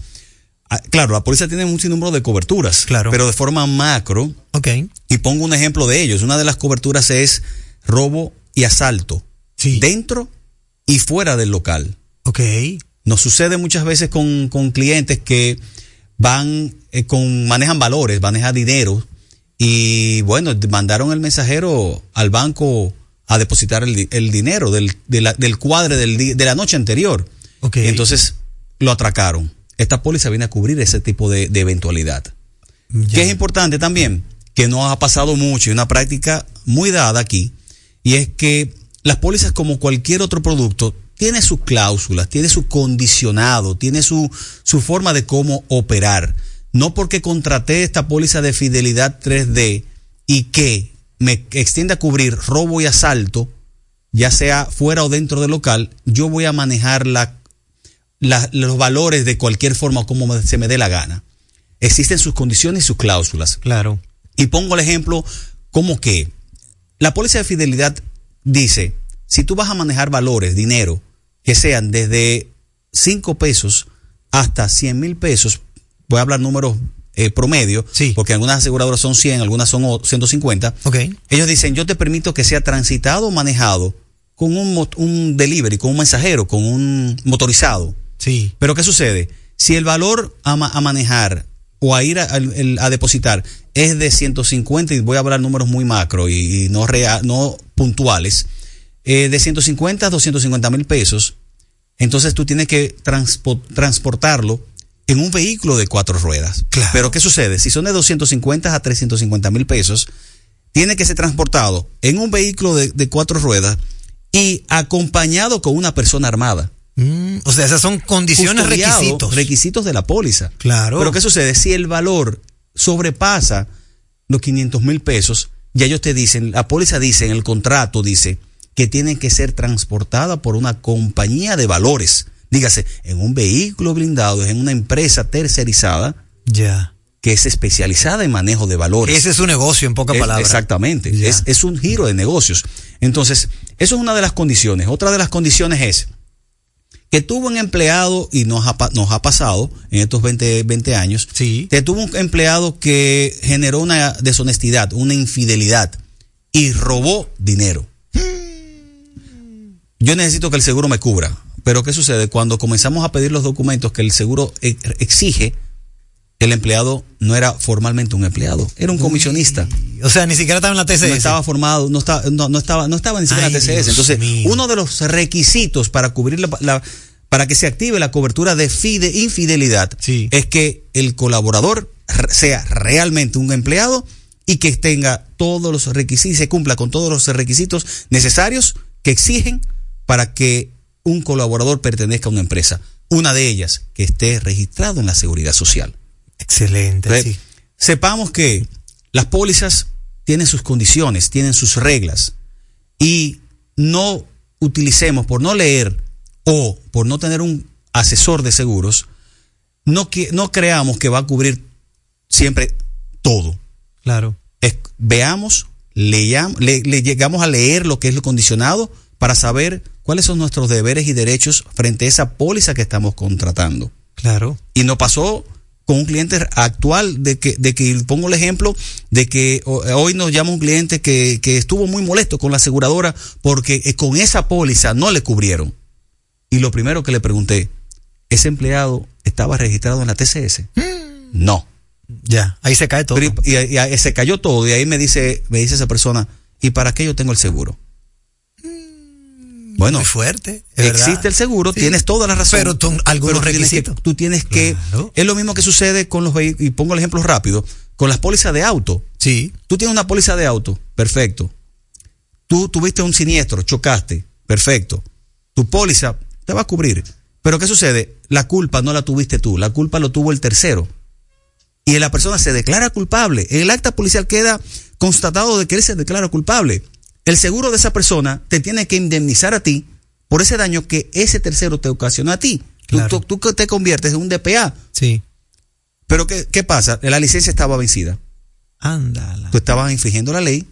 ah, claro, la policía tiene un sinnúmero de coberturas, Claro. pero de forma macro, Ok. y pongo un ejemplo de ellos. Una de las coberturas es robo y asalto, dentro y fuera del local. Ok. Nos sucede muchas veces con, con clientes que van eh, con, manejan valores, manejan dinero y bueno, mandaron el mensajero al banco a depositar el, el dinero del, de la- del cuadre del de la noche anterior. Entonces lo atracaron. Esta póliza viene a cubrir ese tipo de, de eventualidad. Que es importante también, que no ha pasado mucho y una práctica muy dada aquí, y es que las pólizas como cualquier otro producto tiene sus cláusulas, tiene su condicionado, tiene su, su forma de cómo operar. No porque contraté esta póliza de fidelidad 3D y que me extienda a cubrir robo y asalto, ya sea fuera o dentro del local, yo voy a manejar la, la- los valores de cualquier forma o como se me dé la gana. Existen sus condiciones y sus cláusulas. Claro. Y pongo el ejemplo como que la póliza de fidelidad dice, si tú vas a manejar valores, dinero, que sean desde 5 pesos hasta 100 mil pesos, voy a hablar números eh, promedio, porque algunas aseguradoras son 100, algunas son o- 150. Ellos dicen, yo te permito que sea transitado o manejado con un, delivery, con un mensajero, con un motorizado. Sí. Pero ¿qué sucede? Si el valor a, ma- a manejar o a ir a, depositar es de 150, y voy a hablar números muy macro y, y no, rea- no puntuales, eh, de 150 a 250 mil pesos, entonces tú tienes que transpo- transportarlo en un vehículo de cuatro ruedas. Pero ¿qué sucede? Si son de 250 a 350 mil pesos, tiene que ser transportado en un vehículo de, de cuatro ruedas y acompañado con una persona armada. Mm, o sea, esas son condiciones, requisitos. Requisitos de la póliza. Claro. Pero ¿qué sucede? Si el valor sobrepasa los 500 mil pesos, ya ellos te dicen, la póliza dice, en el contrato dice, que tiene que ser transportada por una compañía de valores. Dígase, en un vehículo blindado, en una empresa tercerizada. Ya. Que es especializada en manejo de valores. Ese es su negocio, en pocas Es- palabras. Exactamente. Es, es un giro de negocios. Entonces, eso es una de las condiciones. Otra de las condiciones es que tuvo un empleado, y nos ha, nos ha pasado en estos 20, 20 años, que tuvo un empleado que generó una deshonestidad, una infidelidad y robó dinero. Yo necesito que el seguro me cubra. Pero ¿qué sucede? Cuando comenzamos a pedir los documentos que el seguro e- exige, el empleado no era formalmente un empleado, era un comisionista. O sea, ni siquiera estaba en la TCS. No estaba formado, no estaba, no, no estaba, no estaba ni siquiera en la TCS. Dios Entonces, mío. uno de los requisitos para cubrir la, la- para que se active la cobertura de fide, infidelidad es que el colaborador sea realmente un empleado y que tenga todos los requisitos, se cumpla con todos los requisitos necesarios que exigen para que un colaborador pertenezca a una empresa. Una de ellas, que esté registrado en la seguridad social. Excelente. Entonces, Sepamos que las pólizas tienen sus condiciones, tienen sus reglas y no utilicemos por no leer o por no tener un asesor de seguros, no, que, no creamos que va a cubrir siempre todo. Claro. Es- veamos, leamos, le, le llegamos a leer lo que es lo condicionado para saber cuáles son nuestros deberes y derechos frente a esa póliza que estamos contratando. Claro. Y nos pasó con un cliente actual de que, de que pongo el ejemplo de que hoy nos llama un cliente que, que estuvo muy molesto con la aseguradora porque eh, con esa póliza no le cubrieron. Y lo primero que le pregunté, ¿ese empleado estaba registrado en la TCS? No. Ya, ahí se cae todo. Pero y, y- y ahí se cayó todo y ahí me dice, me dice esa persona, ¿y para qué yo tengo el seguro? Bueno, Muy fuerte. verdad. existe el seguro, Sí. tienes toda la razón. Pero tú- algunos tú tienes que- requisitos. tú tienes que, es lo mismo que sucede con los vehículos, y pongo el ejemplo rápido, con las pólizas de auto. Sí. Tú tienes una póliza de auto, perfecto. Tú tuviste un siniestro, chocaste, perfecto. Tu póliza te va a cubrir. Pero ¿qué sucede? La culpa no la tuviste tú, la culpa lo tuvo el tercero. Y la persona se declara culpable. En el acta policial queda constatado de que él se declara culpable. El seguro de esa persona te tiene que indemnizar a ti por ese daño que ese tercero te ocasionó a ti. Tú- Tú, tú te conviertes en un DPA. Sí. Pero ¿qué, qué pasa? La licencia estaba vencida. Ándala. Tú estabas infringiendo la ley,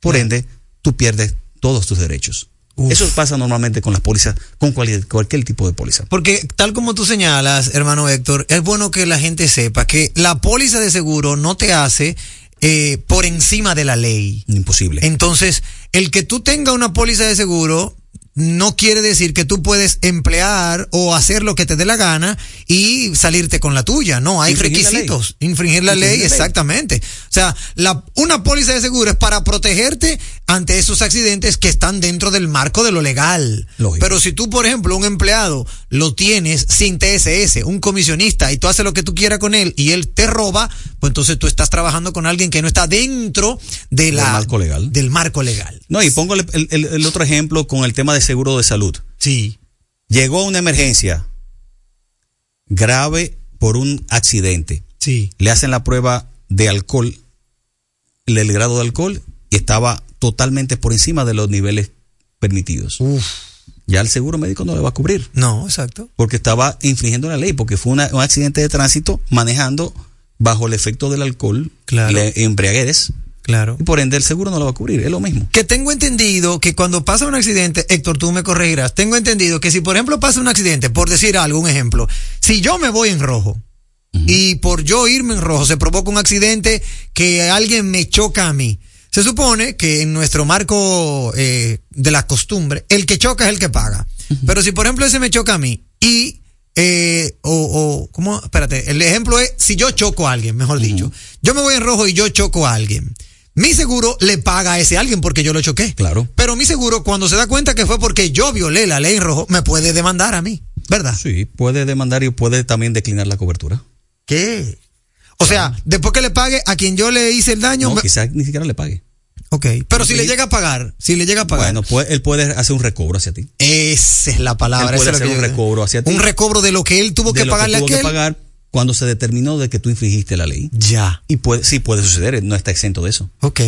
por ende, tú pierdes todos tus derechos. Eso pasa normalmente con las pólizas, con cualquier, cualquier tipo de póliza. Porque tal como tú señalas, hermano Héctor, es bueno que la gente sepa que la póliza de seguro no te hace eh, por encima de la ley. Imposible. Entonces, el que tú tengas una póliza de seguro no quiere decir que tú puedes emplear o hacer lo que te dé la gana y salirte con la tuya. No, hay Infringir la requisitos. Infringir la ley, exactamente. O sea, la, una póliza de seguro es para protegerte ante esos accidentes que están dentro del marco de lo legal. Pero si tú, por ejemplo, un empleado lo tienes sin TSS, un comisionista, y tú haces lo que tú quieras con él y él te roba, pues entonces tú estás trabajando con alguien que no está dentro de la, Del marco legal. del marco legal. No, y pongo el, el- el otro ejemplo con el tema de seguro de salud. Sí. Llegó una emergencia grave por un accidente. Sí. Le hacen la prueba de alcohol, el grado de alcohol, y estaba totalmente por encima de los niveles permitidos. Ya el seguro médico no le va a cubrir. No, exacto. Porque estaba infringiendo la ley, porque fue una- un accidente de tránsito manejando bajo el efecto del alcohol, Claro. le- embriaguez, Claro. y por ende el seguro no lo va a cubrir, es lo mismo. Que tengo entendido que cuando pasa un accidente, Héctor, tú me corregirás, tengo entendido que si por ejemplo pasa un accidente, por decir algo, un ejemplo, si yo me voy en rojo y por yo irme en rojo se provoca un accidente que alguien me choca a mí, se supone que en nuestro marco eh, de la costumbre, el que choca es el que paga. Pero si por ejemplo ese me choca a mí y eh, o, o, ¿cómo? Espérate, el ejemplo es si yo choco a alguien, mejor dicho. Yo me voy en rojo y yo choco a alguien. Mi seguro le paga a ese alguien porque yo lo choqué. Claro. Pero mi seguro, cuando se da cuenta que fue porque yo violé la ley en rojo, me puede demandar a mí, ¿verdad? Sí, puede demandar y puede también declinar la cobertura. ¿Qué? O sea, después que le pague a quien yo le hice el daño, No, me- quizás ni siquiera le pague. ok. Pero si le llega a pagar, si le llega a pagar, Bueno, él puede hacer un recobro hacia ti. esa es la palabra. Él puede hacer que un recobro hacia ti. Un recobro de lo que él tuvo de que lo pagarle tuvo a que aquel. pagar cuando se determinó de que tú infringiste la ley. Ya. Y puede, sí puede suceder, no está exento de eso. Ok.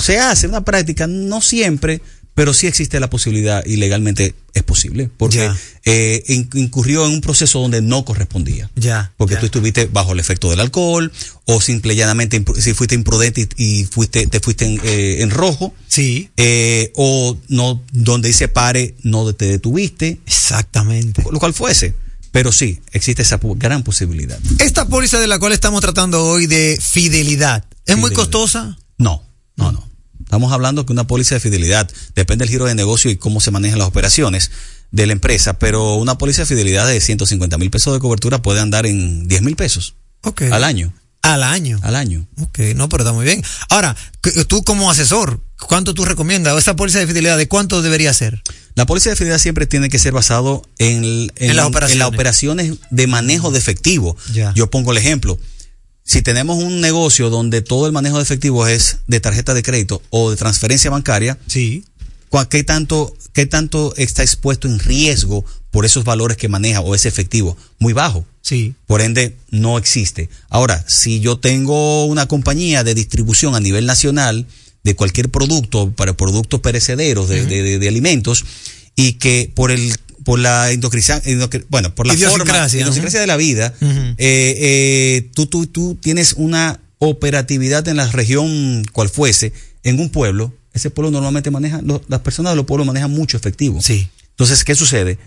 Se hace una práctica, no siempre, pero sí existe la posibilidad y legalmente es posible, porque eh, in- incurrió en un proceso donde no correspondía. Ya. Porque ya. tú estuviste bajo el efecto del alcohol, o simple y llanamente, si fuiste imprudente y, y fuiste, te fuiste en, eh, en rojo, Sí. eh, o no, donde dice pare, no te detuviste, Exactamente. lo cual fuese. Pero sí, existe esa gran posibilidad. Esta póliza de la cual estamos tratando hoy de fidelidad, ¿es muy costosa? No, no, no. Estamos hablando que una póliza de fidelidad depende del giro de negocio y cómo se manejan las operaciones de la empresa, pero una póliza de fidelidad de 150 mil pesos de cobertura puede andar en 10 mil pesos Ok. al año. Al año. Al año. Ok, no, pero está muy bien. Ahora, tú como asesor, ¿cuánto tú recomiendas? ¿O esa póliza de fidelidad de cuánto debería ser? La póliza de fidelidad siempre tiene que ser basado en, las en operaciones. las operaciones de manejo de efectivo. Ya. Yo pongo el ejemplo. Si tenemos un negocio donde todo el manejo de efectivo es de tarjeta de crédito o de transferencia bancaria, Sí. ¿cuá- ¿qué tanto, qué tanto está expuesto en riesgo por esos valores que maneja o ese efectivo? Muy bajo. Sí. Por ende, no existe. Ahora, si yo tengo una compañía de distribución a nivel nacional de cualquier producto, para productos perecederos, de, de- de- de alimentos, y que por el por la bueno, por la forma, Idiosincrasia, idiosincrasia ujú. de la vida, eh, eh, tú, tú, tú tienes una operatividad en la región cual fuese, en un pueblo, ese pueblo normalmente maneja, lo- las personas de los pueblos manejan mucho efectivo. Sí. Entonces, ¿qué sucede?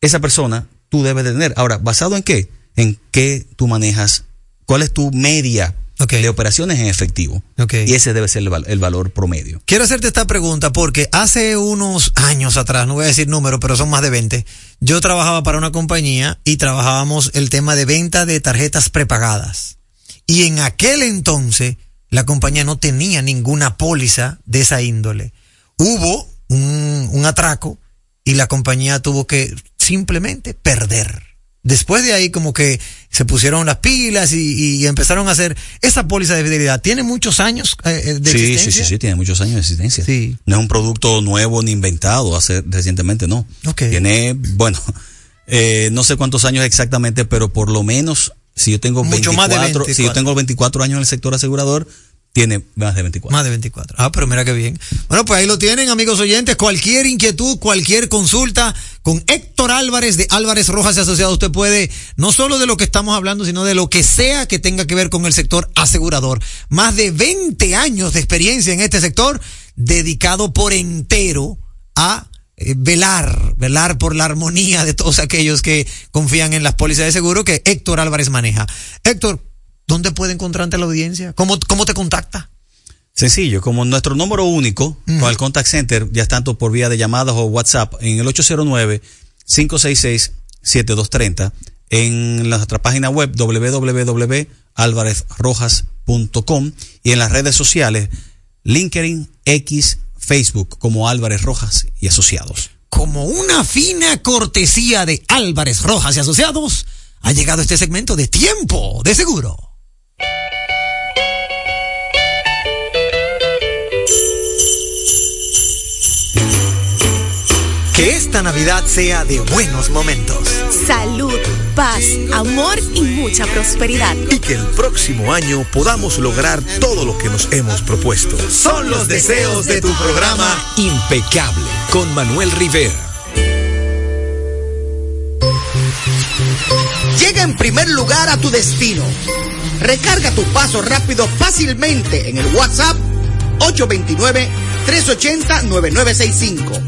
Esa persona tú debes de tener. Ahora, ¿basado en qué? En qué tú manejas, cuál es tu media Ok. de operaciones en efectivo. Y ese debe ser el, val- el valor promedio. Quiero hacerte esta pregunta porque hace unos años atrás, no voy a decir número, pero son más de 20, yo trabajaba para una compañía y trabajábamos el tema de venta de tarjetas prepagadas. Y en aquel entonces la compañía no tenía ninguna póliza de esa índole. Hubo un, un atraco y la compañía tuvo que simplemente perder. Después de ahí como que se pusieron las pilas y, y empezaron a hacer esa póliza de fidelidad. Tiene muchos años eh, eh, de Sí, sí, existencia. sí, sí, tiene muchos años de existencia. Sí. No es un producto nuevo ni inventado hace recientemente, no. Ok. Tiene, bueno, eh, no sé cuántos años exactamente, pero por lo menos, si yo tengo Mucho 24, más de si yo 24. tengo 24 años en el sector asegurador, tiene más de 24. Más de 24. Ah, pero mira qué bien. Bueno, pues ahí lo tienen, amigos oyentes. Cualquier inquietud, cualquier consulta con Héctor Álvarez de Álvarez Rojas y Asociados, usted puede, no solo de lo que estamos hablando, sino de lo que sea que tenga que ver con el sector asegurador. Más de 20 años de experiencia en este sector, dedicado por entero a eh, velar, velar por la armonía de todos aquellos que confían en las pólizas de seguro que Héctor Álvarez maneja. Héctor, ¿dónde puede encontrarte la audiencia? ¿Cómo, cómo te contacta? Sencillo, como nuestro número único con el contact center, ya tanto por vía de llamadas o WhatsApp, en el 809-566-7230, en nuestra página web www.alvarezrojas.com y en las redes sociales LinkedIn, X, Facebook como Álvarez Rojas y Asociados. Como una fina cortesía de Álvarez Rojas y Asociados, ha llegado este segmento de tiempo de seguro. Que esta Navidad sea de buenos momentos. Salud, paz, amor y mucha prosperidad. Y que el próximo año podamos lograr todo lo que nos hemos propuesto. Son los deseos de tu programa Impecable con Manuel Rivera. Llega en primer lugar a tu destino. Recarga tu paso rápido fácilmente en el WhatsApp 829-380-9965.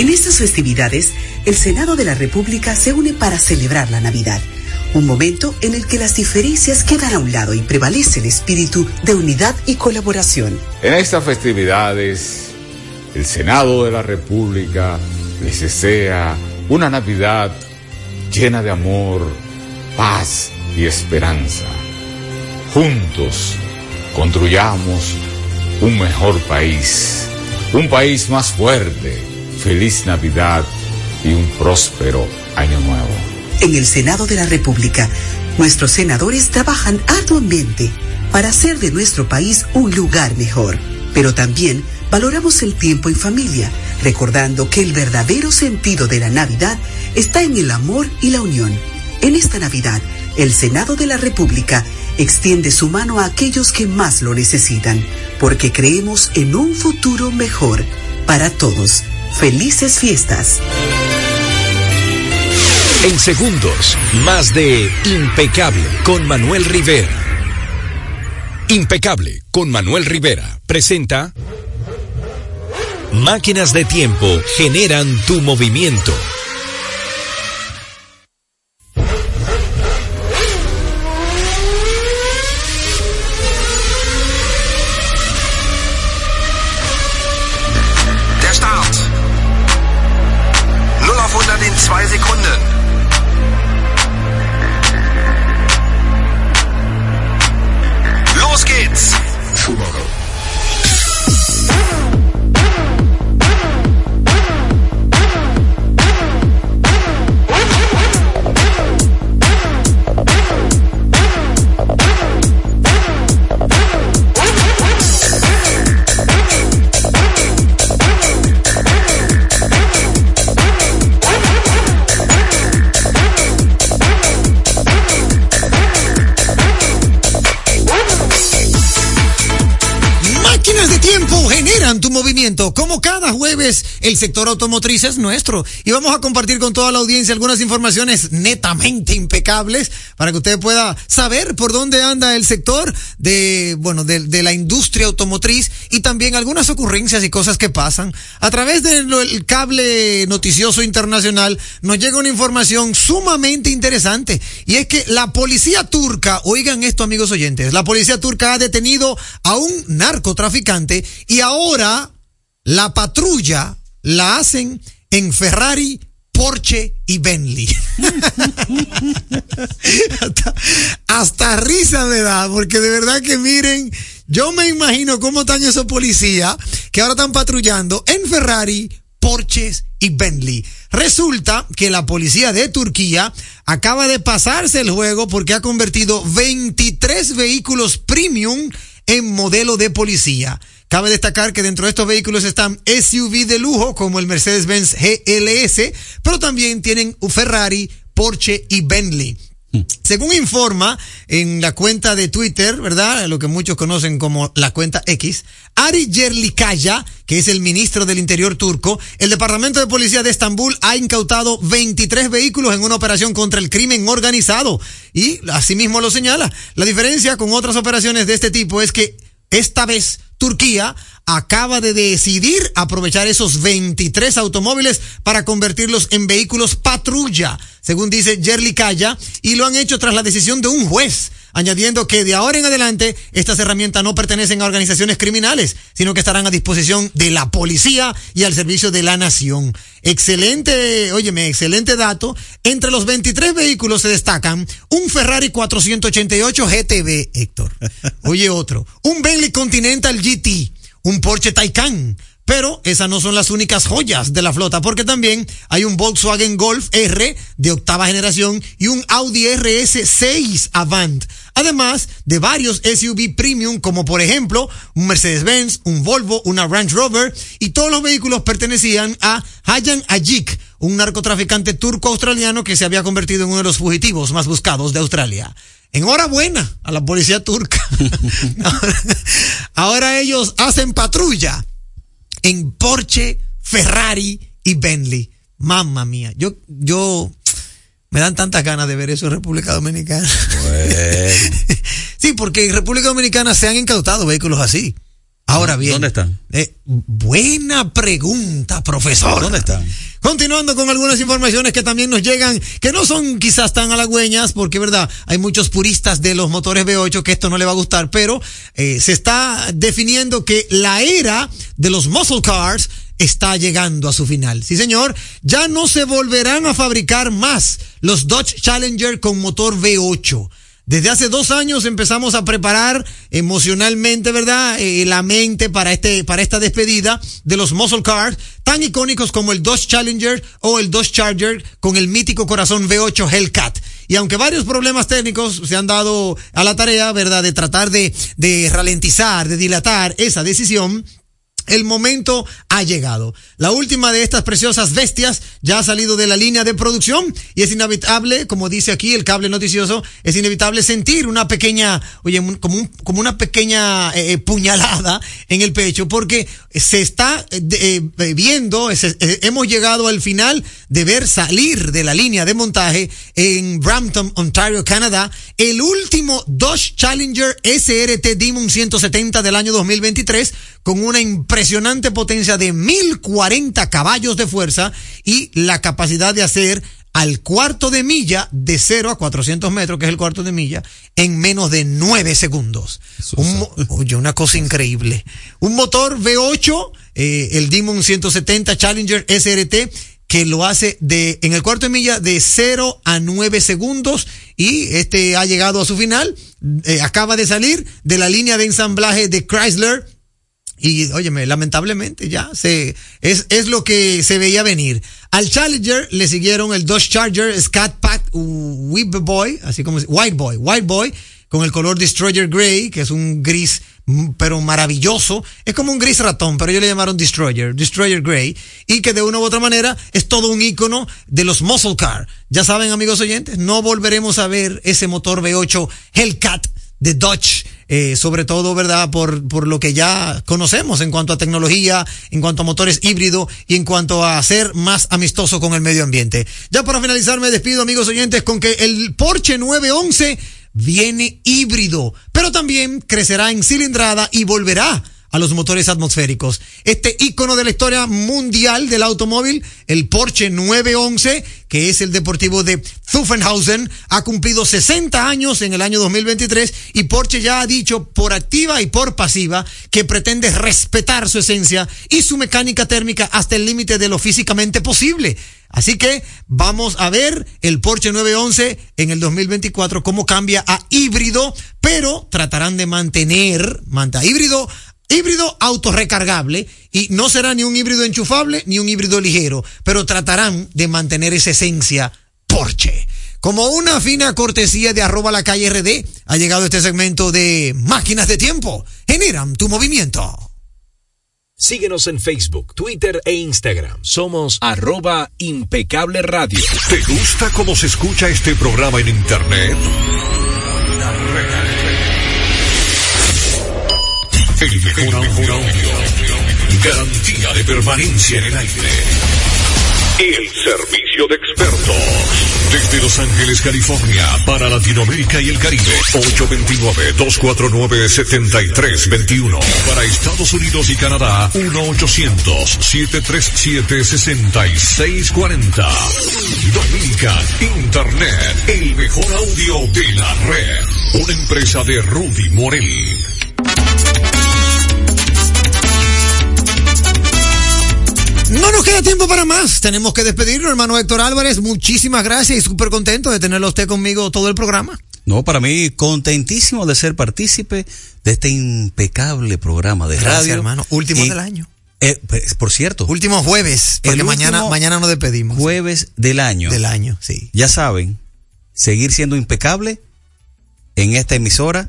En estas festividades, el Senado de la República se une para celebrar la Navidad, un momento en el que las diferencias quedan a un lado y prevalece el espíritu de unidad y colaboración. En estas festividades, el Senado de la República les desea una Navidad llena de amor, paz y esperanza. Juntos construyamos un mejor país, un país más fuerte. Feliz Navidad y un próspero año nuevo. En el Senado de la República, nuestros senadores trabajan arduamente para hacer de nuestro país un lugar mejor. Pero también valoramos el tiempo en familia, recordando que el verdadero sentido de la Navidad está en el amor y la unión. En esta Navidad, el Senado de la República extiende su mano a aquellos que más lo necesitan, porque creemos en un futuro mejor para todos. Felices fiestas. En segundos, más de Impecable con Manuel Rivera. Impecable con Manuel Rivera presenta Máquinas de tiempo generan tu movimiento. El sector automotriz es nuestro. Y vamos a compartir con toda la audiencia algunas informaciones netamente impecables para que usted pueda saber por dónde anda el sector de, bueno, de, de la industria automotriz y también algunas ocurrencias y cosas que pasan. A través del cable noticioso internacional nos llega una información sumamente interesante. Y es que la policía turca, oigan esto amigos oyentes, la policía turca ha detenido a un narcotraficante y ahora la patrulla la hacen en Ferrari, Porsche y Bentley. hasta, risa me da, porque de verdad que miren, yo me imagino cómo están esos policías que ahora están patrullando en Ferrari, Porsches y Bentley. Resulta que la policía de Turquía acaba de pasarse el juego porque ha convertido 23 vehículos premium en modelo de policía. Cabe destacar que dentro de estos vehículos están SUV de lujo como el Mercedes-Benz GLS, pero también tienen Ferrari, Porsche y Bentley. Según informa en la cuenta de Twitter, ¿verdad? Lo que muchos conocen como la cuenta X, Ari Yerlikaya, que es el ministro del Interior turco, el Departamento de Policía de Estambul ha incautado 23 vehículos en una operación contra el crimen organizado. Y asimismo lo señala. La diferencia con otras operaciones de este tipo es que esta vez Turquía acaba de decidir aprovechar esos 23 automóviles para convertirlos en vehículos patrulla, según dice Yerli Kaya, y lo han hecho tras la decisión de un juez, añadiendo que de ahora en adelante estas herramientas no pertenecen a organizaciones criminales, sino que estarán a disposición de la policía y al servicio de la nación. Excelente, óyeme, excelente dato. Entre los 23 vehículos se destacan un Ferrari 488 GTB, Héctor. Oye otro, un Bentley Continental GT, un Porsche Taycan. Pero esas no son las únicas joyas de la flota, porque también hay un Volkswagen Golf R de octava generación y un Audi RS6 Avant. Además de varios SUV premium, como por ejemplo un Mercedes-Benz, un Volvo, una Range Rover, y todos los vehículos pertenecían a Hayan Ajik, un narcotraficante turco-australiano que se había convertido en uno de los fugitivos más buscados de Australia. Enhorabuena a la policía turca. Ahora ellos hacen patrulla en Porsche, Ferrari y Bentley. Mamma mía, yo, yo, me dan tantas ganas de ver eso en República Dominicana. sí, porque en República Dominicana se han incautado vehículos así. Ahora bien. ¿Dónde están? Eh, buena pregunta, profesor. ¿Dónde están? Continuando con algunas informaciones que también nos llegan, que no son quizás tan halagüeñas, porque verdad, hay muchos puristas de los motores V8 que esto no le va a gustar, pero eh, se está definiendo que la era de los muscle cars está llegando a su final. Sí, señor, ya no se volverán a fabricar más los Dodge Challenger con motor V8. Desde hace dos años empezamos a preparar emocionalmente, ¿verdad? Eh, la mente para este, para esta despedida de los muscle cars tan icónicos como el Dodge Challenger o el Dodge Charger con el mítico corazón V8 Hellcat. Y aunque varios problemas técnicos se han dado a la tarea, ¿verdad? De tratar de, de ralentizar, de dilatar esa decisión, el momento ha llegado. La última de estas preciosas bestias ya ha salido de la línea de producción y es inevitable, como dice aquí el cable noticioso, es inevitable sentir una pequeña, oye, como, un, como una pequeña eh, puñalada en el pecho porque se está eh, viendo, se, eh, hemos llegado al final de ver salir de la línea de montaje en Brampton, Ontario, Canadá, el último Dodge Challenger SRT Demon 170 del año 2023 con una impresionante potencia de 1040 caballos de fuerza y la capacidad de hacer al cuarto de milla de 0 a 400 metros, que es el cuarto de milla, en menos de 9 segundos. Un, oye, una cosa increíble. Un motor V8, eh, el Demon 170 Challenger SRT, que lo hace de, en el cuarto de milla de 0 a 9 segundos y este ha llegado a su final. Eh, acaba de salir de la línea de ensamblaje de Chrysler y óyeme, lamentablemente ya se es, es lo que se veía venir. Al Challenger le siguieron el Dodge Charger Scat Pack White Boy, así como White Boy, White Boy, con el color Destroyer Gray, que es un gris pero maravilloso. Es como un gris ratón, pero ellos le llamaron Destroyer, Destroyer Gray, y que de una u otra manera es todo un icono de los muscle car. Ya saben, amigos oyentes, no volveremos a ver ese motor V8 Hellcat de Dodge eh, sobre todo, ¿verdad? Por, por lo que ya conocemos en cuanto a tecnología, en cuanto a motores híbridos y en cuanto a ser más amistoso con el medio ambiente. Ya para finalizar, me despido, amigos oyentes, con que el Porsche 911 viene híbrido, pero también crecerá en cilindrada y volverá a los motores atmosféricos. Este ícono de la historia mundial del automóvil, el Porsche 911, que es el deportivo de Zuffenhausen, ha cumplido 60 años en el año 2023 y Porsche ya ha dicho por activa y por pasiva que pretende respetar su esencia y su mecánica térmica hasta el límite de lo físicamente posible. Así que vamos a ver el Porsche 911 en el 2024 cómo cambia a híbrido, pero tratarán de mantener, manta híbrido, híbrido autorrecargable y no será ni un híbrido enchufable ni un híbrido ligero, pero tratarán de mantener esa esencia Porsche. Como una fina cortesía de arroba la calle RD, ha llegado este segmento de máquinas de tiempo. Generan tu movimiento. Síguenos en Facebook, Twitter e Instagram. Somos arroba impecable radio. ¿Te gusta cómo se escucha este programa en Internet? El mejor audio. Garantía de permanencia en el aire. El servicio de expertos. Desde Los Ángeles, California, para Latinoamérica y el Caribe. 829-249-7321. Para Estados Unidos y Canadá, 1-800-737-6640. Dominica Internet, el mejor audio de la red. Una empresa de Rudy Morel. No nos queda tiempo para más. Tenemos que despedirnos, hermano Héctor Álvarez. Muchísimas gracias y súper contento de tenerlo usted conmigo todo el programa. No, para mí contentísimo de ser partícipe de este impecable programa de Gracias, radio. hermano. Último Y, del año. eh, pues, por cierto. Último jueves, porque el mañana, mañana nos despedimos. Jueves del año. Del año, sí. Ya saben, seguir siendo impecable en esta emisora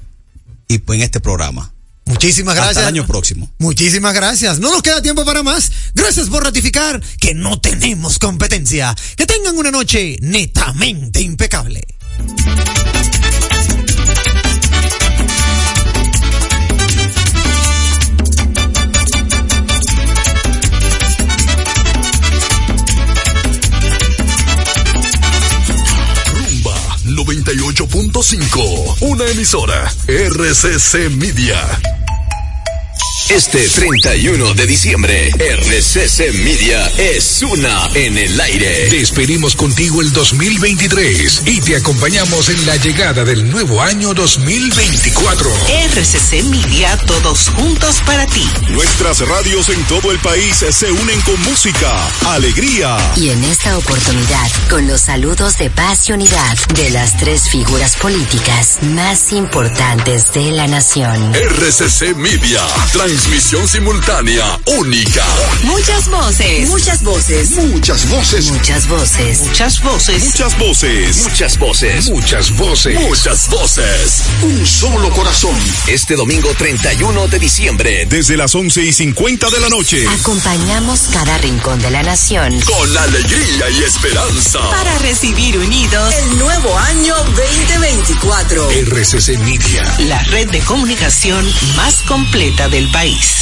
y en este programa. Muchísimas Hasta gracias. el año próximo. Muchísimas gracias. No nos queda tiempo para más. Gracias por ratificar que no tenemos competencia. Que tengan una noche netamente impecable. Rumba 98.5. Una emisora. RCC Media. Este 31 de diciembre, RCC Media es una en el aire. Despedimos contigo el 2023 y te acompañamos en la llegada del nuevo año 2024. RCC Media, todos juntos para ti. Nuestras radios en todo el país se unen con música, alegría. Y en esta oportunidad, con los saludos de paz y unidad de las tres figuras políticas más importantes de la nación. RCC Media. Transmisión simultánea única. Muchas voces. Muchas voces. Muchas voces. Muchas voces. Muchas voces. Muchas voces. Muchas voces. Muchas voces. Muchas voces. Un solo corazón. Este domingo 31 de diciembre. Desde las 11 y 50 de la noche. Acompañamos cada rincón de la nación. Con alegría y esperanza. Para recibir unidos El nuevo año 2024. RCC Media. la red de comunicación más completa del país. Peace.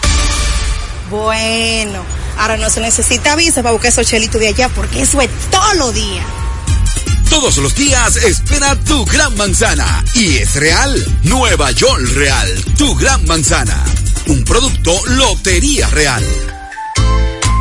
Bueno, ahora no se necesita visa para buscar esos chelitos de allá porque eso es todos los días. Todos los días espera tu gran manzana. Y es real. Nueva York Real. Tu gran manzana. Un producto Lotería Real.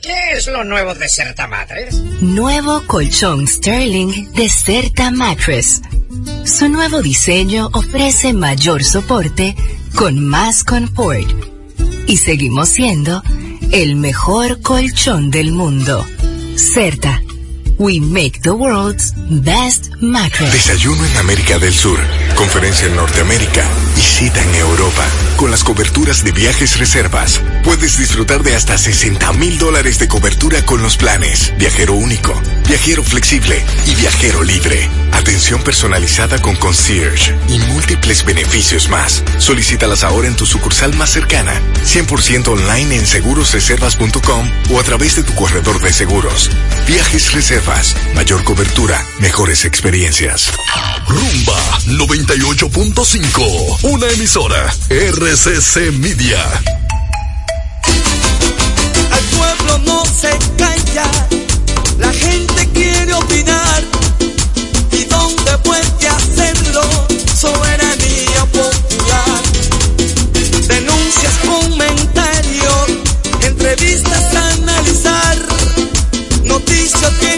¿Qué es lo nuevo de Certa Mattress? Nuevo colchón Sterling de Certa Mattress. Su nuevo diseño ofrece mayor soporte con más confort. Y seguimos siendo el mejor colchón del mundo. Certa. We make the world's best mattress. Desayuno en América del Sur, conferencia en Norteamérica y cita en Europa. Con las coberturas de viajes reservas, puedes disfrutar de hasta 60 mil dólares de cobertura con los planes Viajero Único, Viajero Flexible y Viajero Libre. Atención personalizada con concierge y múltiples beneficios más. Solicítalas ahora en tu sucursal más cercana, 100% online en segurosreservas.com o a través de tu corredor de seguros. Viajes Reservas, mayor cobertura, mejores experiencias. Rumba 98.5, una emisora RCC Media. Se calla, la gente quiere opinar. ¿Y dónde puede hacerlo? Soberanía popular. Denuncias, comentarios, entrevistas a analizar. Noticias bien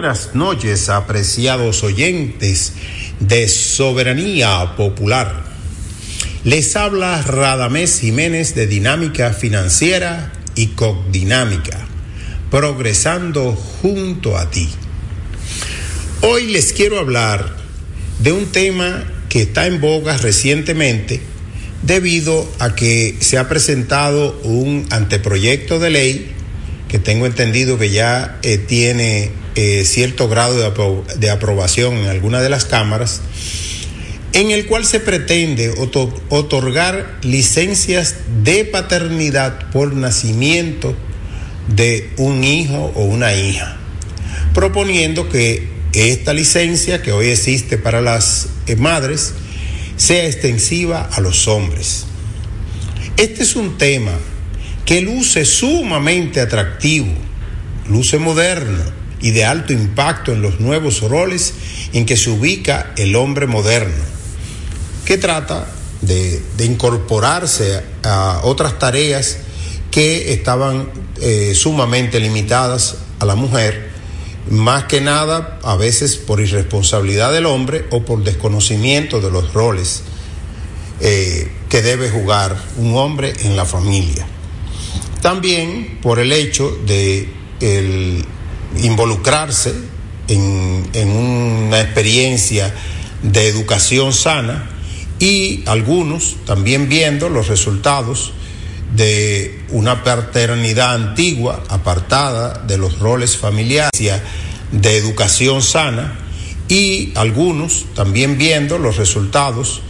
buenas noches, apreciados oyentes de Soberanía Popular. Les habla Radamés Jiménez de Dinámica Financiera y Cogdinámica, progresando junto a ti. Hoy les quiero hablar de un tema que está en boga recientemente debido a que se ha presentado un anteproyecto de ley que tengo entendido que ya eh, tiene eh, cierto grado de, de, aprobación en alguna de las cámaras, en el cual se pretende otor otorgar licencias de paternidad por nacimiento de un hijo o una hija, proponiendo que esta licencia que hoy existe para las eh, madres sea extensiva a los hombres. Este es un tema que luce sumamente atractivo, luce moderno y de alto impacto en los nuevos roles en que se ubica el hombre moderno, que trata de, incorporarse a otras tareas que estaban eh, sumamente limitadas a la mujer más que nada a veces por irresponsabilidad del hombre o por desconocimiento de los roles eh, que debe jugar un hombre en la familia. También por el hecho de involucrarse en, en una experiencia de educación sana y algunos también viendo los resultados de una paternidad antigua apartada de los roles familiares de educación sana y algunos también viendo los resultados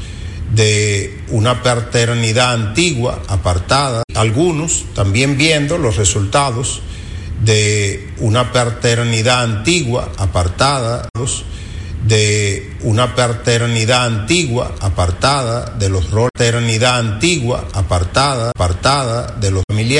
de una paternidad antigua apartada, algunos también viendo los resultados de una paternidad antigua apartada. De una paternidad antigua apartada. De los roles paternidad antigua apartada apartada. De los familiares